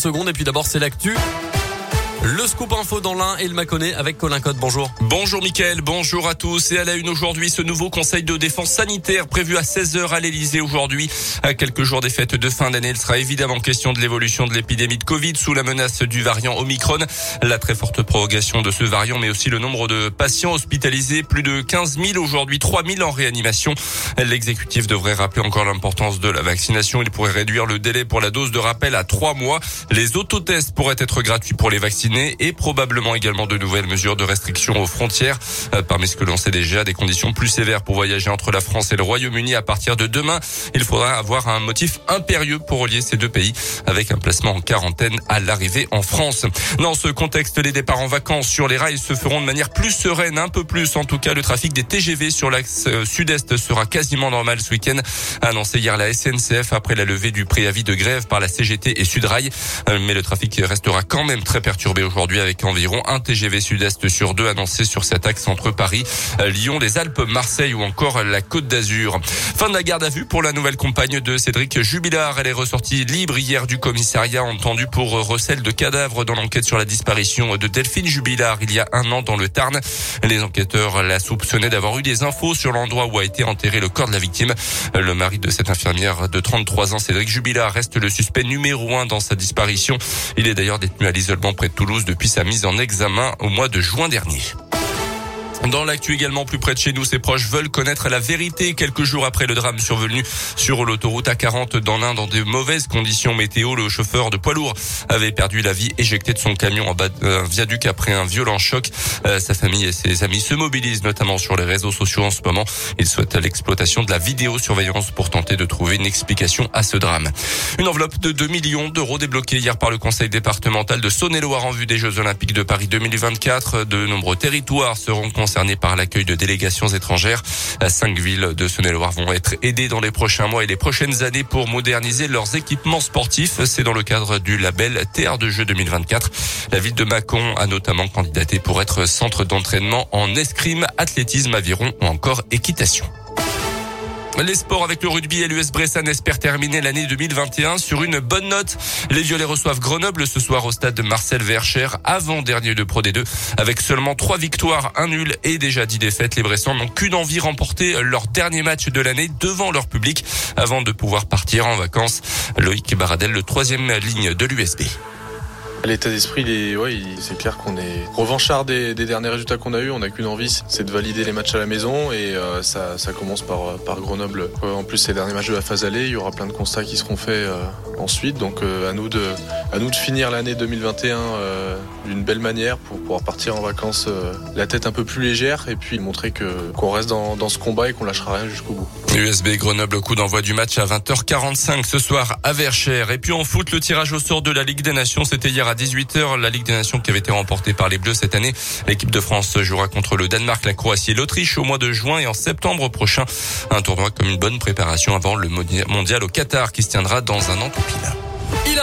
secondes et puis d'abord c'est l'actu. Le scoop info dans l'un et le Mâconnais avec Colin Code. Bonjour. Bonjour Mickaël, bonjour à tous. Et à la une aujourd'hui, ce nouveau conseil de défense sanitaire prévu à 16h à l'Elysée aujourd'hui. À quelques jours des fêtes de fin d'année, il sera évidemment question de l'évolution de l'épidémie de Covid sous la menace du variant Omicron. La très forte prorogation de ce variant, mais aussi le nombre de patients hospitalisés, plus de 15 000 aujourd'hui, 3 000 en réanimation. L'exécutif devrait rappeler encore l'importance de la vaccination. Il pourrait réduire le délai pour la dose de rappel à 3 mois. Les autotests pourraient être gratuits pour les vaccinés et probablement également de nouvelles mesures de restriction aux frontières. Euh, parmi ce que l'on sait déjà, des conditions plus sévères pour voyager entre la France et le Royaume-Uni à partir de demain. Il faudra avoir un motif impérieux pour relier ces deux pays avec un placement en quarantaine à l'arrivée en France. Dans ce contexte, les départs en vacances sur les rails se feront de manière plus sereine, un peu plus. En tout cas, le trafic des TGV sur l'axe euh, sud-est sera quasiment normal ce week-end, annoncé hier la SNCF après la levée du préavis de grève par la CGT et Sudrail. Euh, mais le trafic restera quand même très perturbé aujourd'hui avec environ un TGV sud-est sur deux annoncé sur cet axe entre Paris, Lyon, les Alpes, Marseille ou encore la Côte d'Azur. Fin de la garde à vue pour la nouvelle compagne de Cédric Jubilard. Elle est ressortie libre hier du commissariat entendu pour recel de cadavres dans l'enquête sur la disparition de Delphine Jubilard il y a un an dans le Tarn. Les enquêteurs la soupçonnaient d'avoir eu des infos sur l'endroit où a été enterré le corps de la victime. Le mari de cette infirmière de 33 ans, Cédric Jubilard, reste le suspect numéro un dans sa disparition. Il est d'ailleurs détenu à l'isolement près de Toulouse depuis sa mise en examen au mois de juin dernier. Dans l'actu également plus près de chez nous, ses proches veulent connaître la vérité quelques jours après le drame survenu sur l'autoroute A40 dans l'Inde dans de mauvaises conditions météo. Le chauffeur de poids lourd avait perdu la vie éjecté de son camion en bas d'un viaduc après un violent choc. Euh, sa famille et ses amis se mobilisent notamment sur les réseaux sociaux en ce moment. Ils souhaitent l'exploitation de la vidéosurveillance pour tenter de trouver une explication à ce drame. Une enveloppe de 2 millions d'euros débloquée hier par le conseil départemental de Saône-et-Loire en vue des Jeux Olympiques de Paris 2024. De nombreux territoires seront par l'accueil de délégations étrangères. Cinq villes de Saône-et-Loire vont être aidées dans les prochains mois et les prochaines années pour moderniser leurs équipements sportifs. C'est dans le cadre du label Terre de Jeux 2024. La ville de Mâcon a notamment candidaté pour être centre d'entraînement en escrime, athlétisme, aviron ou encore équitation. Les sports avec le rugby et l'US Bressan espèrent terminer l'année 2021 sur une bonne note. Les Violets reçoivent Grenoble ce soir au stade de Marcel Vercher, avant-dernier de Pro D2. Avec seulement trois victoires, un nul et déjà dix défaites, les Bressans n'ont qu'une envie remporter leur dernier match de l'année devant leur public avant de pouvoir partir en vacances. Loïc Baradel, le troisième ligne de l'USB. L'état d'esprit, c'est clair qu'on est revanchard des, derniers résultats qu'on a eu. On n'a qu'une envie, c'est de valider les matchs à la maison et euh, ça, commence par, Grenoble. Euh, en plus, ces derniers matchs de la phase allée, il y aura plein de constats qui seront faits euh, ensuite. Donc, à nous de, finir l'année 2021 d'une belle manière pour pouvoir partir en vacances la tête un peu plus légère et puis montrer qu'on reste dans, dans, ce combat et qu'on lâchera rien jusqu'au bout. USB Grenoble, coup d'envoi du match à 20h45 ce soir à Verchères. Et puis en foot, le tirage au sort de la Ligue des Nations, c'était hier à 18h. La Ligue des Nations qui avait été remportée par les Bleus cette année. L'équipe de France jouera contre le Danemark, la Croatie et l'Autriche au mois de juin et en septembre prochain. Un tournoi comme une bonne préparation avant le mondial au Qatar qui se tiendra dans un an pile.